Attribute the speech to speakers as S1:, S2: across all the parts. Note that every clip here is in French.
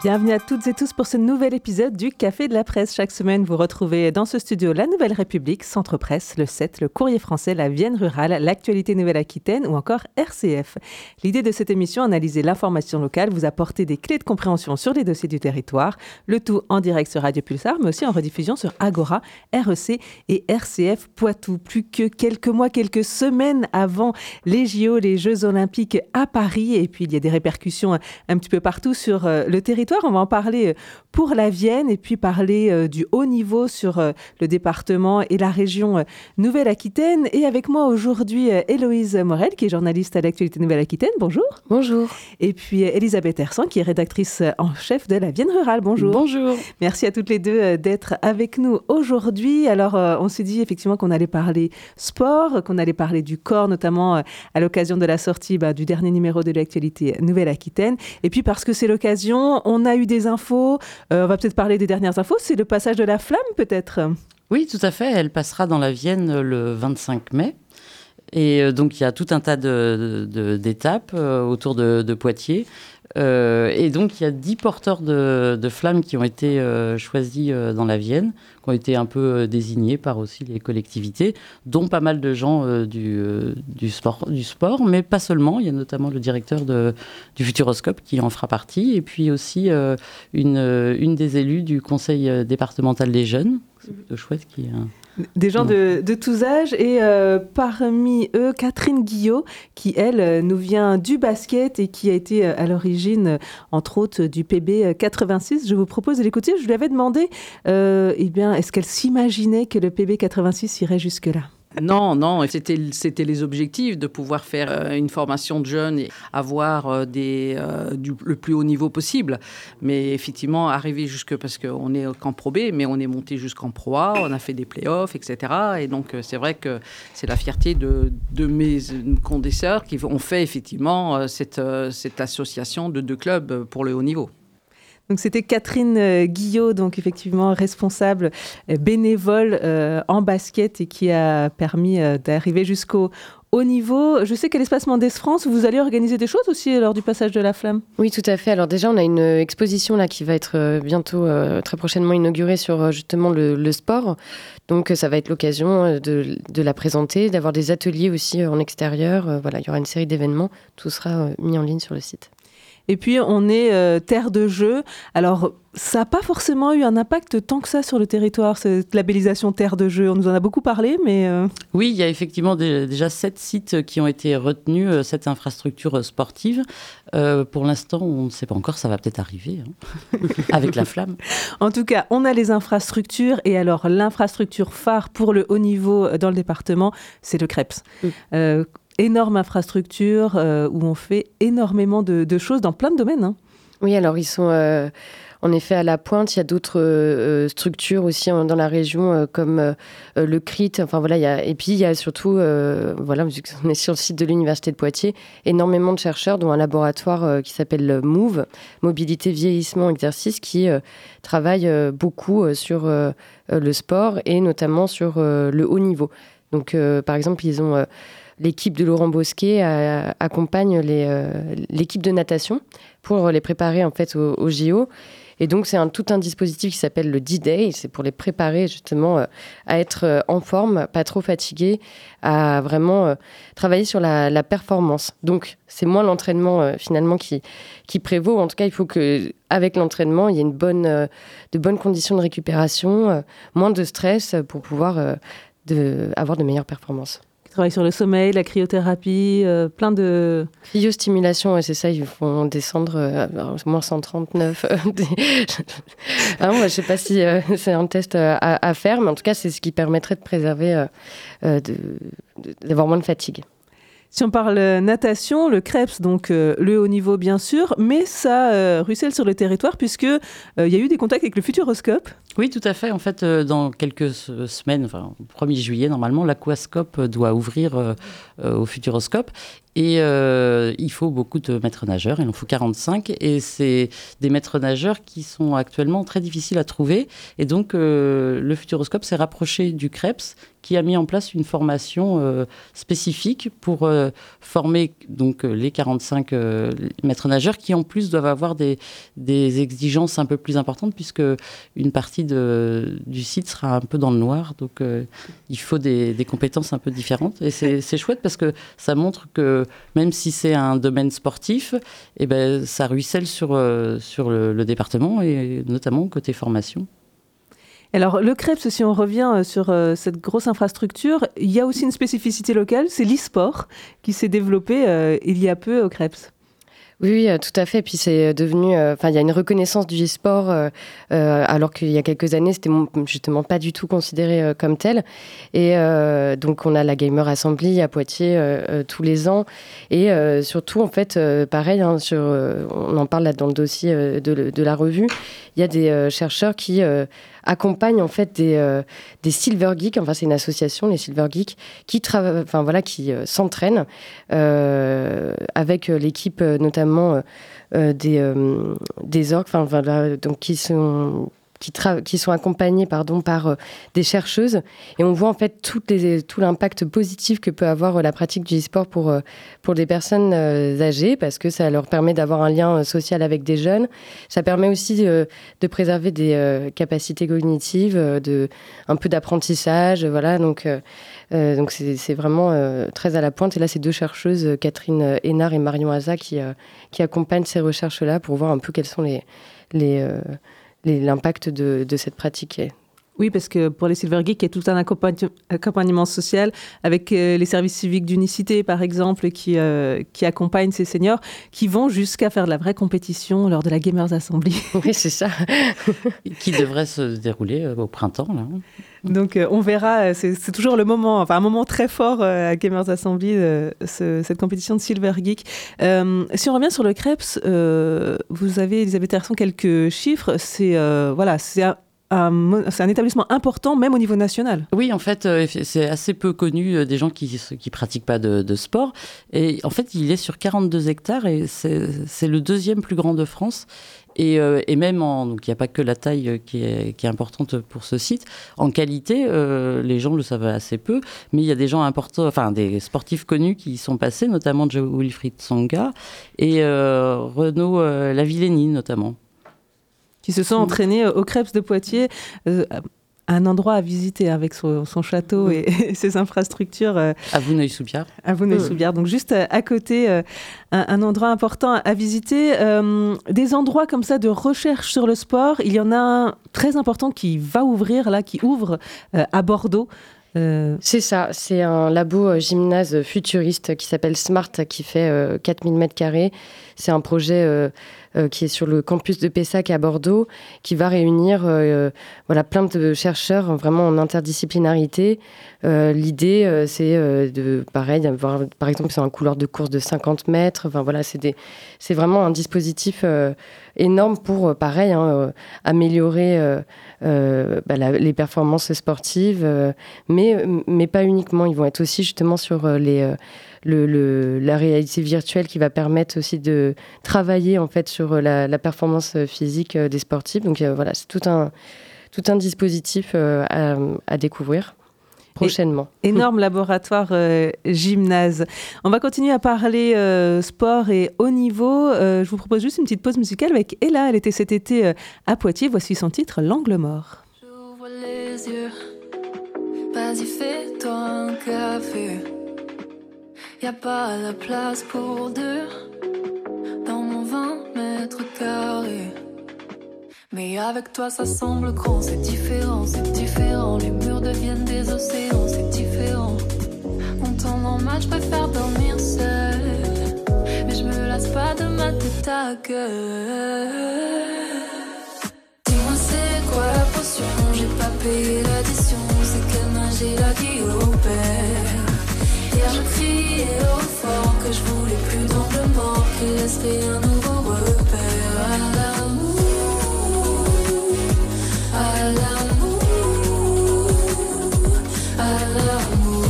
S1: Bienvenue à toutes et tous pour ce nouvel épisode du Café de la Presse. Chaque semaine, vous retrouvez dans ce studio La Nouvelle République, Centre Presse, le 7, le Courrier français, la Vienne rurale, l'actualité Nouvelle-Aquitaine ou encore RCF. L'idée de cette émission, analyser l'information locale, vous apporter des clés de compréhension sur les dossiers du territoire, le tout en direct sur Radio Pulsar, mais aussi en rediffusion sur Agora, REC et RCF Poitou. Plus que quelques mois, quelques semaines avant les JO, les Jeux Olympiques à Paris, et puis il y a des répercussions un petit peu partout sur euh, le territoire on va en parler euh, pour la Vienne et puis parler euh, du haut niveau sur euh, le département et la région Nouvelle-Aquitaine. Et avec moi aujourd'hui, Héloïse Morel, qui est journaliste à l'actualité Nouvelle-Aquitaine. Bonjour.
S2: Bonjour.
S1: Et puis Elisabeth Hersan, qui est rédactrice en chef de la Vienne rurale. Bonjour.
S2: Bonjour.
S1: Merci à toutes les deux d'être avec nous aujourd'hui. Alors, on s'est dit effectivement qu'on allait parler sport, qu'on allait parler du corps, notamment à l'occasion de la sortie bah, du dernier numéro de l'actualité Nouvelle-Aquitaine. Et puis parce que c'est l'occasion, on on a eu des infos. Euh, on va peut-être parler des dernières infos. C'est le passage de la flamme, peut-être
S2: Oui, tout à fait. Elle passera dans la Vienne le 25 mai. Et euh, donc, il y a tout un tas d'étapes euh, autour de, Poitiers. Euh, et donc, il y a dix porteurs de, flammes qui ont été euh, choisis euh, dans la Vienne, qui ont été un peu désignés par aussi les collectivités, dont pas mal de gens du, du, sport, du sport, mais pas seulement. Il y a notamment le directeur de, du Futuroscope qui en fera partie, et puis aussi une, une des élus du conseil départemental des jeunes. C'est plutôt chouette qui
S1: des gens de, tous âges et euh, parmi eux Catherine Guillot qui elle euh, nous vient du basket et qui a été euh, à l'origine entre autres du PB 86. Je vous propose de l'écouter. Je lui avais demandé eh bien est-ce qu'elle s'imaginait que le PB 86 irait jusque là.
S3: Non, non, c'était, c'était les objectifs de pouvoir faire euh, une formation de jeunes et avoir euh, des, euh, le plus haut niveau possible. Mais effectivement, arriver jusque, parce qu'on est qu'en Pro B, mais on est monté jusqu'en Pro A, on a fait des playoffs, etc. Et donc, c'est vrai que c'est la fierté de, de mes condesseurs qui ont fait effectivement cette, cette association de deux clubs pour le haut niveau.
S1: Donc c'était Catherine euh, Guillot, donc effectivement responsable euh, bénévole euh, en basket et qui a permis d'arriver jusqu'au haut niveau. Je sais qu'à l'Espace Mendes France, vous allez organiser des choses aussi lors du passage de la flamme.
S4: Oui, tout à fait. Alors déjà, on a une exposition là qui va être bientôt, très prochainement inaugurée sur justement le, sport. Donc ça va être l'occasion de, de, la présenter, d'avoir des ateliers aussi en extérieur. Voilà, il y aura une série d'événements. Tout sera mis en ligne sur le site.
S1: Et puis, on est euh, terre de jeu. Alors, ça n'a pas forcément eu un impact tant que ça sur le territoire, cette labellisation terre de jeu. On nous en a beaucoup parlé, mais... Euh,
S2: oui, il y a effectivement déjà sept sites qui ont été retenus, euh, cette infrastructure sportive. pour l'instant, on ne sait pas encore, ça va peut-être arriver, hein, avec la flamme.
S1: En tout cas, on a les infrastructures. Et alors, l'infrastructure phare pour le haut niveau dans le département, c'est le CREPS énorme infrastructure euh, où on fait énormément de, choses dans plein de domaines. Hein.
S4: Oui, alors ils sont euh, en effet à la pointe. Il y a d'autres euh, structures aussi dans la région comme le CRIT. Enfin voilà, et puis il y a surtout, voilà, on est sur le site de l'université de Poitiers, énormément de chercheurs, dont un laboratoire qui s'appelle MOVE, Mobilité, Vieillissement, Exercice, qui travaille beaucoup sur le sport et notamment sur le haut niveau. Donc par exemple, ils ont l'équipe de Laurent Bosquet euh, accompagne euh, l'équipe de natation pour les préparer en fait au, au JO. Et donc, c'est un, tout un dispositif qui s'appelle le D-Day. C'est pour les préparer justement euh, à être en forme, pas trop fatigués, à vraiment travailler sur la, performance. Donc, c'est moins l'entraînement finalement qui, prévaut. En tout cas, il faut que avec l'entraînement, il y ait une bonne, de bonnes conditions de récupération, moins de stress pour pouvoir avoir de meilleures performances
S1: travaille sur le sommeil, la cryothérapie, euh, plein de...
S4: Cryostimulation, c'est ça, ils vont descendre euh, à moins 139. ah, moi, je ne sais pas si euh, c'est un test à, faire, mais en tout cas, c'est ce qui permettrait de préserver, d'avoir moins de fatigue.
S1: Si on parle natation, le CREPS, donc le haut niveau bien sûr, mais ça ruisselle sur le territoire puisque il y a eu des contacts avec le Futuroscope.
S2: Oui, tout à fait. En fait, euh, dans quelques semaines, enfin, 1er juillet, normalement, l'aquascope doit ouvrir euh, euh, au Futuroscope. Et il faut beaucoup de maîtres nageurs, il en faut 45. Et c'est des maîtres nageurs qui sont actuellement très difficiles à trouver. Et donc, le Futuroscope s'est rapproché du CREPS, qui a mis en place une formation spécifique pour former donc, les 45 maîtres nageurs, qui en plus doivent avoir des, exigences un peu plus importantes, puisque une partie du site sera un peu dans le noir. Donc, euh, il faut des, compétences un peu différentes. Et c'est chouette parce que ça montre que même si c'est un domaine sportif, eh ben, ça ruisselle sur, euh, le, département et notamment côté formation.
S1: Alors, le CREPS, si on revient euh, sur cette grosse infrastructure, il y a aussi une spécificité locale, c'est l'e-sport qui s'est développé il y a peu au CREPS.
S4: Oui, euh, tout à fait. Puis c'est devenu, euh, enfin, il y a une reconnaissance du e-sport, euh, alors qu'il y a quelques années, c'était justement pas du tout considéré comme tel. Et donc, on a la Gamer Assembly à Poitiers tous les ans. Et surtout, en fait, pareil, hein, on en parle là dans le dossier de la revue, il y a des chercheurs qui accompagne en fait des, euh, des Silver Geeks, enfin c'est une association, les Silver Geeks, qui, enfin, voilà, qui euh, s'entraînent euh, avec l'équipe notamment des, des orques, enfin donc qui sont qui, sont accompagnés pardon, par euh, des chercheuses. Et on voit en fait tout, l'impact positif que peut avoir euh, la pratique du e-sport pour, euh, pour des personnes âgées, parce que ça leur permet d'avoir un lien social avec des jeunes. Ça permet aussi de préserver des capacités cognitives, de, un peu d'apprentissage. Voilà, donc donc c'est, vraiment très à la pointe. Et là, c'est deux chercheuses, Catherine Hénard et Marion Haza, qui, qui accompagnent ces recherches-là pour voir un peu quelles sont les l'impact de, cette pratique.
S1: Oui, parce que pour les Silver Geeks, il y a tout un accompagnement social avec euh, les services civiques d'unicité, par exemple, qui, euh, qui accompagnent ces seniors, qui vont jusqu'à faire de la vraie compétition lors de la Gamers Assembly.
S4: Oui, c'est ça.
S2: qui devrait se dérouler euh, au printemps, là.
S1: Donc on verra, c'est toujours le moment, enfin un moment très fort à Gamers Assembly, cette compétition de Silver Geek. si on revient sur le Krebs, vous avez, Elisabeth Terson, quelques chiffres. C'est voilà, c'est c'est un établissement important, même au niveau national.
S2: Oui, en fait, euh, c'est assez peu connu euh, des gens qui ne pratiquent pas de, sport. Et en fait, il est sur 42 hectares et c'est le deuxième plus grand de France. Et, euh, même en, donc il n'y a pas que la taille qui est, importante pour ce site. En qualité, les gens le savent assez peu, mais il y a des gens importants, enfin des sportifs connus qui y sont passés, notamment Joe Wilfried Songa et Renaud Lavillenie notamment
S1: qui se sont mm. entraînés au Crêpes de Poitiers. Euh, un endroit à visiter avec son, château mm. et, ses infrastructures.
S2: Euh, à Vouneuil-sous-Biard.
S1: À Vouneuil-sous-Biard. Donc juste à côté, euh, un, endroit important à visiter. des endroits comme ça de recherche sur le sport. Il y en a un très important qui va ouvrir là, qui ouvre à Bordeaux.
S4: C'est ça, c'est un labo gymnase futuriste qui s'appelle Smart, qui fait 4000 mètres carrés. C'est un projet euh, qui est sur le campus de Pessac à Bordeaux, qui va réunir euh, voilà, plein de chercheurs vraiment en interdisciplinarité. Euh, l'idée, c'est de, pareil, par exemple, c'est un couloir de course de 50 mètres. Enfin, voilà, c'est, c'est vraiment un dispositif énorme pour, pareil, hein, améliorer bah, les performances sportives, mais, mais pas uniquement. Ils vont être aussi justement sur les le, la réalité virtuelle qui va permettre aussi de travailler en fait sur la, performance physique euh, des sportifs. Donc euh, voilà, c'est tout un, tout un dispositif euh, à, découvrir prochainement.
S1: énorme laboratoire gymnase. On va continuer à parler sport et haut niveau. je vous propose juste une petite pause musicale avec Ella. Elle était cet été à Poitiers. Voici son titre, L'angle mort.
S5: J'ouvre les yeux. Vas-y, fais-toi un café. Y a pas la place pour deux dans mon 20 mètres carrés. Mais avec toi ça semble grand, c'est différent, c'est différent. Les murs deviennent des océans, c'est différent. Mon temps normal, je préfère dormir seul. Mais je me lasse pas de ma tête à gueule. Dis-moi c'est quoi la potion, j'ai pas payé l'addition. C'est quelle magie opère. Hier crier au fort que je voulais plus d'angle mort, qu'il un nouveau repère à l'amour, à l'amour, à l'amour.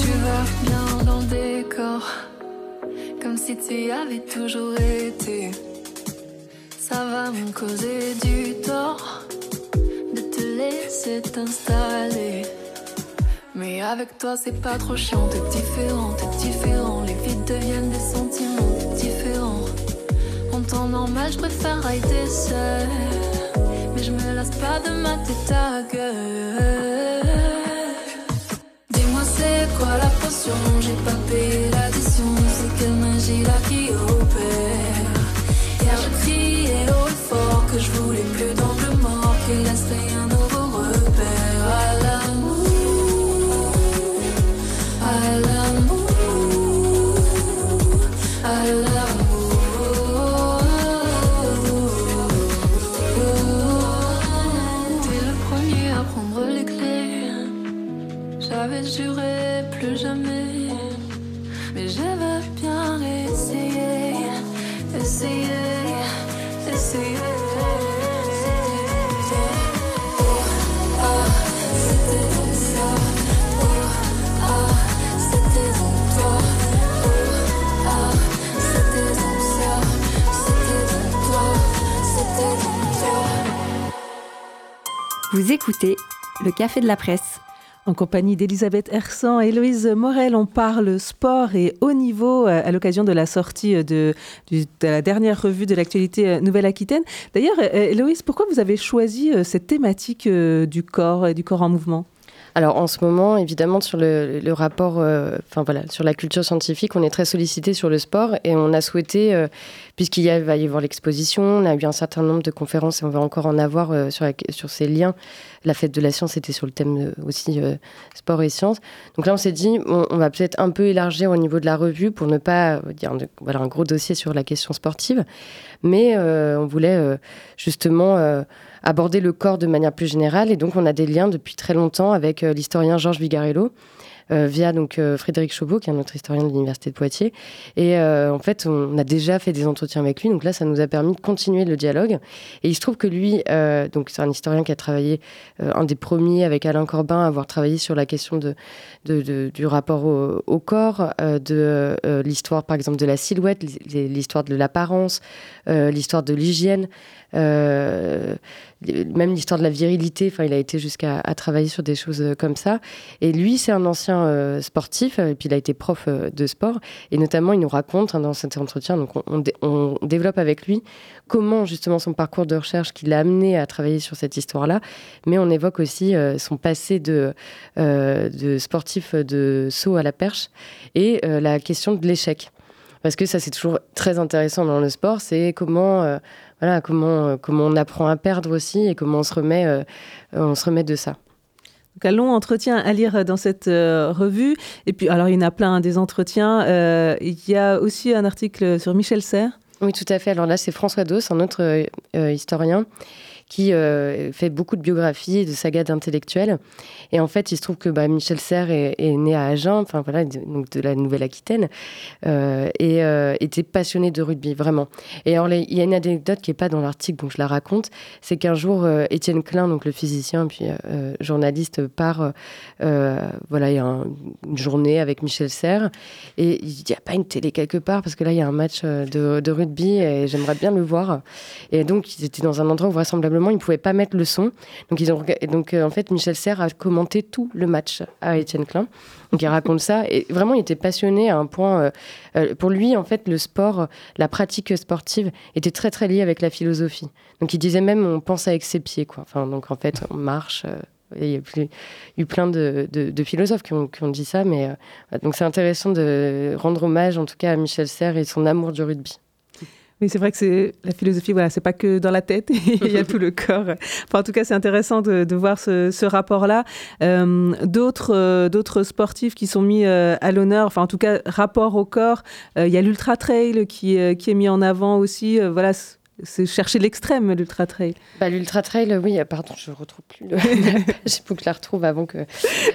S5: Tu vas bien dans le décor, comme si tu y avais toujours été. Ça va me causer du mais avec toi, c'est pas trop chiant, t'es différent, t'es différent. Les vides deviennent des sentiments, t'es différent. En temps normal, je préfère arrêter seul. Mais je me lasse pas de ma tête à gueule. Dis-moi, c'est quoi la potion? J'ai pas payé l'addition, c'est quelle magie là qui opère. Hier, je criais haut et fort que je voulais plus d'angle J'avais juré plus jamais. Mais bien. C'était donc toi. C'était donc toi.
S6: Vous écoutez le Café de la Presse.
S1: En compagnie d'Elisabeth Hersan et Héloïse Morel, on parle sport et haut niveau euh, à l'occasion de la sortie euh, de, la dernière revue de l'actualité euh, Nouvelle-Aquitaine. D'ailleurs, Héloïse, pourquoi vous avez choisi cette thématique du corps et du corps en mouvement?
S4: Alors en ce moment, évidemment, sur le, rapport, euh, enfin voilà, sur la culture scientifique, on est très sollicité sur le sport et on a souhaité, euh, puisqu'il va y avoir l'exposition, on a eu un certain nombre de conférences et on va encore en avoir euh, sur, ces liens. La fête de la science était sur le thème aussi sport et sciences. Donc là, on s'est dit, on, on va peut-être un peu élargir au niveau de la revue pour ne pas dire voilà, un gros dossier sur la question sportive, mais on voulait justement aborder le corps de manière plus générale. Et donc, on a des liens depuis très longtemps avec euh, l'historien Georges Vigarello, euh, via donc euh, Frédéric Chauveau, qui est un autre historien de l'Université de Poitiers. Et en fait, on a déjà fait des entretiens avec lui. Donc là, ça nous a permis de continuer le dialogue. Et il se trouve que lui, donc c'est un historien qui a travaillé, un des premiers avec Alain Corbin, à avoir travaillé sur la question de, du rapport au, corps, de l'histoire, par exemple, de la silhouette, l'hi- l'histoire de l'apparence, l'histoire de l'hygiène. Euh, même l'histoire de la virilité, enfin, il a été jusqu'à travailler sur des choses euh, comme ça. Et lui, c'est un ancien euh, sportif, et puis il a été prof de sport. Et notamment, il nous raconte hein, dans cet entretien, donc on, on dé- on développe avec lui comment justement son parcours de recherche qui l'a amené à travailler sur cette histoire-là. Mais on évoque aussi son passé de, sportif de saut à la perche et la question de l'échec. Parce que ça, c'est toujours très intéressant dans le sport, c'est comment, voilà, comment, euh, comment on apprend à perdre aussi et comment on se remet, euh, on se remet de ça.
S1: Donc, un long entretien à lire dans cette euh, revue. Et puis, alors, il y en a plein hein, des entretiens. Euh, il y a aussi un article sur Michel Serres.
S4: Oui, tout à fait. Alors là, c'est François Dos, un autre euh, euh, historien qui euh, fait beaucoup de biographies de sagas d'intellectuels. Et en fait, il se trouve que bah, Michel Serres est, né à Agen, enfin voilà, donc de la Nouvelle-Aquitaine, euh, et euh, était passionné de rugby, vraiment. Et alors, il y a une anecdote qui n'est pas dans l'article, donc je la raconte, c'est qu'un jour, Étienne Klein, donc le physicien puis journaliste, part, voilà, il y a un- une journée avec Michel Serres, et il n'y a pas une télé quelque part, parce que là, il y a un match de, de rugby, et j'aimerais bien le voir. Et donc, ils étaient dans un endroit où vraisemblablement, ils ne pouvaient pas mettre le son. Donc, ils ont, et donc euh, en fait, Michel Serres a commenté tout le match à Étienne Klein. Donc, il raconte ça. Et vraiment, il était passionné à un point. euh, euh, pour lui, en fait, le sport, la pratique sportive était très, très liée avec la philosophie. Donc, il disait même, on pense avec ses pieds, quoi. Enfin, donc, en fait, on marche. il y a eu plein de, philosophes qui ont, dit ça, mais donc c'est intéressant de rendre hommage en tout cas à Michel Serres et son amour du rugby.
S1: Oui, c'est vrai que c'est la philosophie, voilà, c'est pas que dans la tête, il y a tout le corps. Enfin, en tout cas, c'est intéressant de, de voir ce, ce rapport-là. Euh, d'autres, euh, d'autres sportifs qui sont mis euh, à l'honneur, enfin, en tout cas, rapport au corps. Il y a l'ultra trail qui, qui est mis en avant aussi. Voilà, c'est- chercher l'extrême, l'ultra trail.
S4: Bah, L'Ultra Trail, oui, euh, pardon, je ne retrouve plus le- faut que je la retrouve avant que.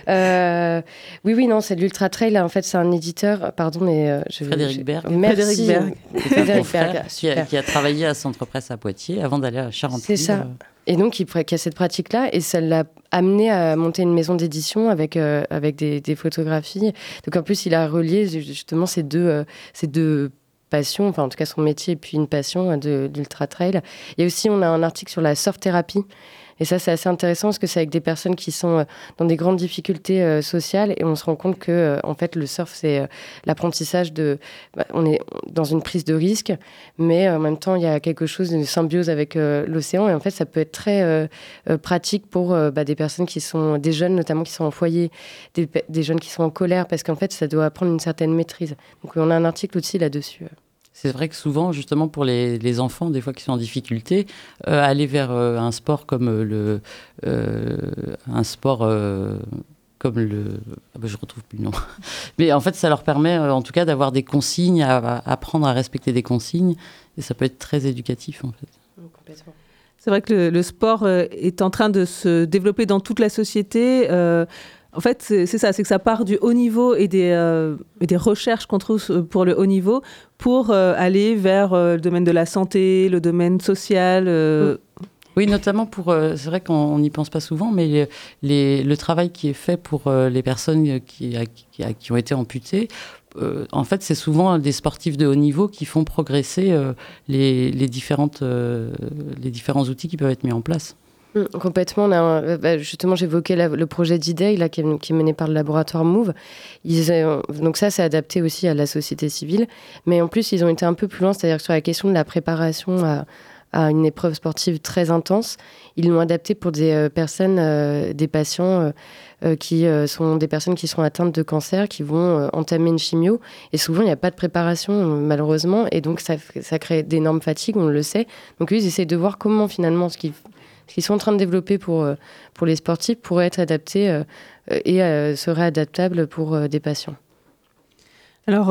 S4: Euh, oui, oui, non, c'est l'Ultra Trail, en fait, c'est un éditeur, pardon, mais. euh, je,
S2: Frédéric Berg.
S4: Merci.
S1: Frédéric Berg.
S4: Frédéric
S2: Mon frère,
S4: Berg,
S2: qui, a, qui a travaillé à Centre Presse à Poitiers avant d'aller à Charente-Livre.
S4: C'est ça. Et donc, il, qui a cette pratique-là, et ça l'a amené à monter une maison d'édition avec, euh, avec des, des photographies. Donc, en plus, il a relié justement ces deux, euh, ces deux enfin en tout cas son métier et puis une passion de, d'ultra trail. Et aussi, on a un article sur la surf thérapie. Et ça, c'est assez intéressant parce que c'est avec des personnes qui sont euh, dans des grandes difficultés euh, sociales et on se rend compte que, euh, en fait, le surf, c'est l'apprentissage de. Bah, on est dans une prise de risque, mais en même temps, il y a quelque chose de symbiose avec l'océan et en fait, ça peut être très pratique pour bah, des personnes qui sont. des jeunes, notamment, qui sont en foyer, des jeunes qui sont en colère parce qu'en fait, ça doit apprendre une certaine maîtrise. Donc, on a un article aussi là-dessus.
S2: C'est vrai que souvent, justement, pour les, les, enfants, des fois qui sont en difficulté, euh, aller vers euh, un sport comme euh, le. Euh, un sport. comme le. Ah ben, je retrouve plus le nom. Mais en fait, ça leur permet, en tout cas, d'avoir des consignes, à, à, apprendre à respecter des consignes. Et ça peut être très éducatif, en fait.
S1: complètement. C'est vrai que le, le, sport est en train de se développer dans toute la société. En fait, c'est ça, c'est que ça part du haut niveau et des, euh, recherches qu'on trouve pour le haut niveau pour euh, aller vers euh, le domaine de la santé, le domaine social. Euh.
S2: Oui, notamment pour. Euh, c'est vrai qu'on n'y pense pas souvent, mais le travail qui est fait pour euh, les personnes qui, ont été amputées, en fait, c'est souvent des sportifs de haut niveau qui font progresser les, différentes, les différents outils qui peuvent être mis en place.
S4: Mm, complètement. Euh, bah, justement, j'évoquais le projet d'IDEI qui, est, qui est mené par le laboratoire Move. Ils, donc ça, c'est adapté aussi à la société civile. Mais en plus, ils ont été un peu plus loin, c'est-à-dire sur la question de la préparation à, une épreuve sportive très intense, ils l'ont adapté pour des euh, personnes, euh, des patients euh, qui euh, sont des personnes qui sont atteintes de cancer, qui vont euh, entamer une chimio. Et souvent, il n'y a pas de préparation, malheureusement. Et donc, ça, crée d'énormes fatigues, on le sait. Donc, eux, ils essaient de voir comment, finalement, ce qu'ils qu'ils sont en train de développer pour, euh, pour les sportifs pourrait être adapté euh, et euh, serait adaptable pour des patients.
S1: Alors,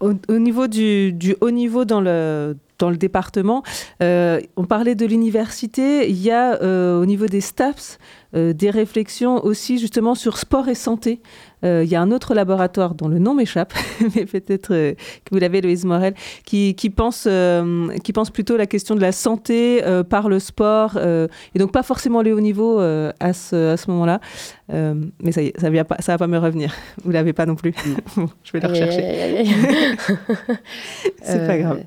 S1: au, au, niveau du, haut niveau dans le, dans le département, on parlait de l'université, il y a au niveau des STAPS euh, des réflexions aussi justement sur sport et santé. Euh, il y a un autre laboratoire dont le nom m'échappe, mais peut-être euh, que vous l'avez, Louise Morel, qui, qui, pense, euh, qui pense plutôt la question de la santé euh, par le sport, et donc pas forcément les hauts niveaux à ce, à ce moment-là. mais ça ça ne va pas me revenir. Vous l'avez pas non plus. Je vais le rechercher. C'est pas grave.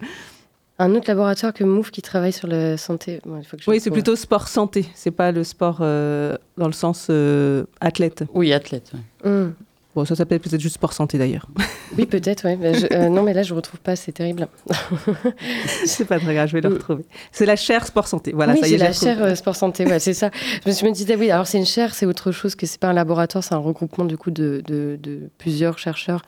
S4: Un autre laboratoire que MOUF qui travaille sur la santé.
S1: Bon, oui, c'est plutôt sport santé. C'est pas le sport euh, dans le sens euh, athlète.
S2: Oui, athlète.
S1: Ouais. Mm. Bon, ça s'appelle peut-être juste sport santé d'ailleurs.
S4: Oui, peut-être, oui. Je, euh, non, mais là, je ne retrouve pas, c'est terrible.
S1: c'est pas très grave, je vais le mm. retrouver. C'est la chaire sport santé. Voilà,
S4: oui,
S1: ça
S4: y est. C'est la chaire euh, sport santé, ouais, c'est ça. Je me, disais, oui, alors c'est une chaire, c'est autre chose que c'est pas un laboratoire, c'est un regroupement du coup de, de, de plusieurs chercheurs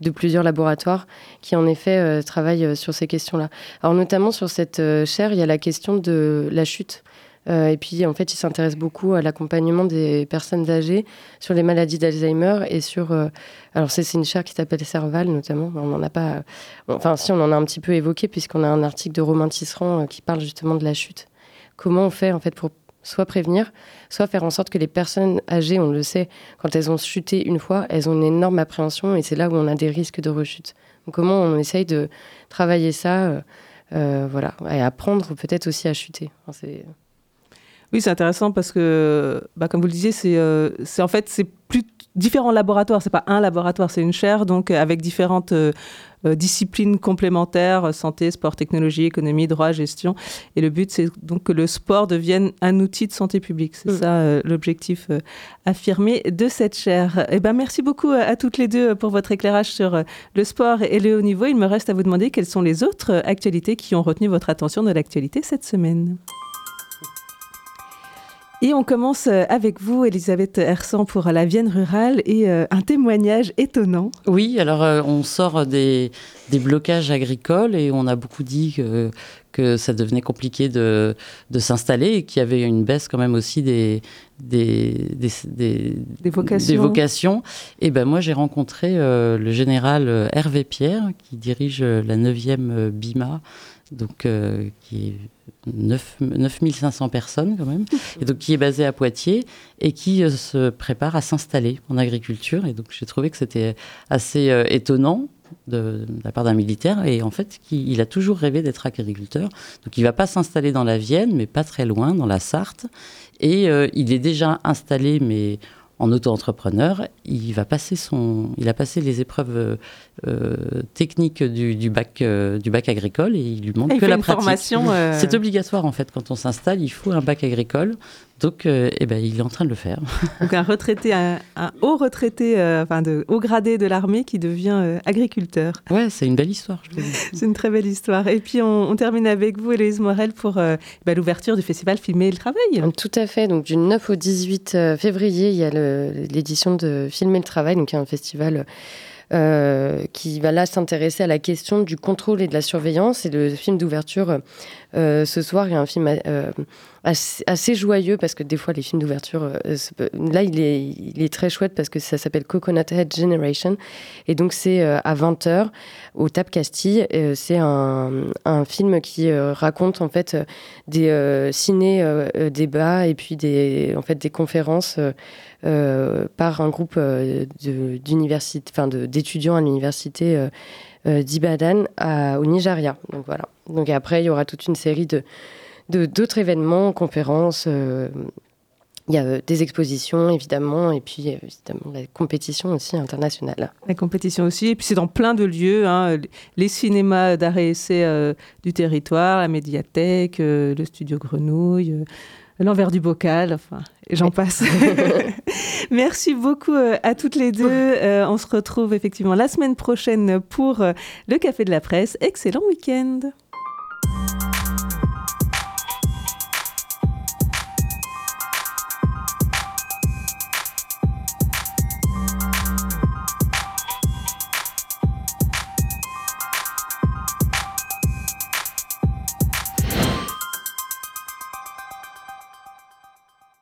S4: de plusieurs laboratoires qui en effet euh, travaillent euh, sur ces questions-là. Alors notamment sur cette euh, chaire, il y a la question de la chute. Et puis en fait, ils s'intéressent beaucoup à l'accompagnement des personnes âgées sur les maladies d'Alzheimer et sur... Alors c'est une chaire qui s'appelle Serval notamment. On n'en a pas... Enfin si, on en a un petit peu évoqué puisqu'on a un article de Romain Tisserand qui parle justement de la chute. Comment on fait en fait pour soit prévenir, soit faire en sorte que les personnes âgées, on le sait, quand elles ont chuté une fois, elles ont une énorme appréhension et c'est là où on a des risques de rechute. Donc comment on essaye de travailler ça, euh, voilà, et apprendre peut-être aussi à chuter.
S1: Oui, c'est intéressant parce que, bah, comme vous le disiez, c'est euh, en fait c'est plus différents laboratoires. C'est pas un laboratoire, c'est une chaire, donc avec différentes euh, euh, disciplines complémentaires santé, sport, technologie, économie, droit, gestion. Et le but, c'est donc que le sport devienne un outil de santé publique. C'est mmh. ça euh, l'objectif euh, affirmé de cette chaire. Eh ben, merci beaucoup à toutes les deux pour votre éclairage sur le sport et le haut niveau. Il me reste à vous demander quelles sont les autres actualités qui ont retenu votre attention de l'actualité cette semaine. Et on commence euh, avec vous, Elisabeth Hersan, pour la Vienne rurale et euh, un témoignage étonnant.
S2: Oui, alors euh, on sort des, des, blocages agricoles et on a beaucoup dit que, que ça devenait compliqué de, de s'installer et qu'il y avait une baisse quand même aussi des, des, des,
S1: vocations.
S2: Et ben moi j'ai rencontré euh, le général Hervé Pierre qui dirige la 9e BIMA, donc qui est 9, 9500 personnes quand même, et donc qui est basé à Poitiers et qui euh, se prépare à s'installer en agriculture. Et donc j'ai trouvé que c'était assez euh, étonnant de, la part d'un militaire. Et en fait, qui, il a toujours rêvé d'être agriculteur. Donc il va pas s'installer dans la Vienne, mais pas très loin, dans la Sarthe. Et euh, il est déjà installé, mais en auto-entrepreneur, il va passer son, il a passé les épreuves euh, techniques du, bac, du bac agricole et il lui manque que la pratique.
S1: Formation,
S2: C'est obligatoire en fait quand on s'installe, il faut un bac agricole. Donc, euh, eh ben, il est en train de le faire.
S1: Donc, un retraité, un, haut retraité, euh, enfin, de haut gradé de l'armée qui devient euh, agriculteur.
S2: Ouais, c'est une belle histoire, je
S1: c'est une très belle histoire. Et puis, on, termine avec vous, Héloïse Morel, pour bah, l'ouverture du festival Filmer le Travail.
S4: Tout à fait. Donc, du 9 au 18 février, il y a l'édition de Filmer le Travail, donc il y a un festival euh, qui va là s'intéresser à la question du contrôle et de la surveillance. Et le film d'ouverture euh, ce soir est un film euh, assez, joyeux parce que des fois les films d'ouverture, là il est, il est très chouette parce que ça s'appelle Coconut Head Generation. Et donc c'est à 20h au Tap Castille. c'est un, film qui raconte en fait des ciné-débats et puis des, en fait, des conférences. Euh, par un groupe euh, d'étudiants à l'université euh, d'Ibadan au Nigeria. Donc voilà. Donc après, il y aura toute une série de d'autres événements, conférences. il y a des expositions, évidemment, et puis évidemment la compétition aussi internationale.
S1: La compétition aussi, et puis c'est dans plein de lieux, hein, les cinémas d'art et essai du territoire, la médiathèque, le studio Grenouille, l'envers du bocal, enfin, j'en passe. Merci beaucoup euh, à toutes les deux. Euh, on se retrouve effectivement la semaine prochaine pour euh, le Café de la Presse. Excellent week-end.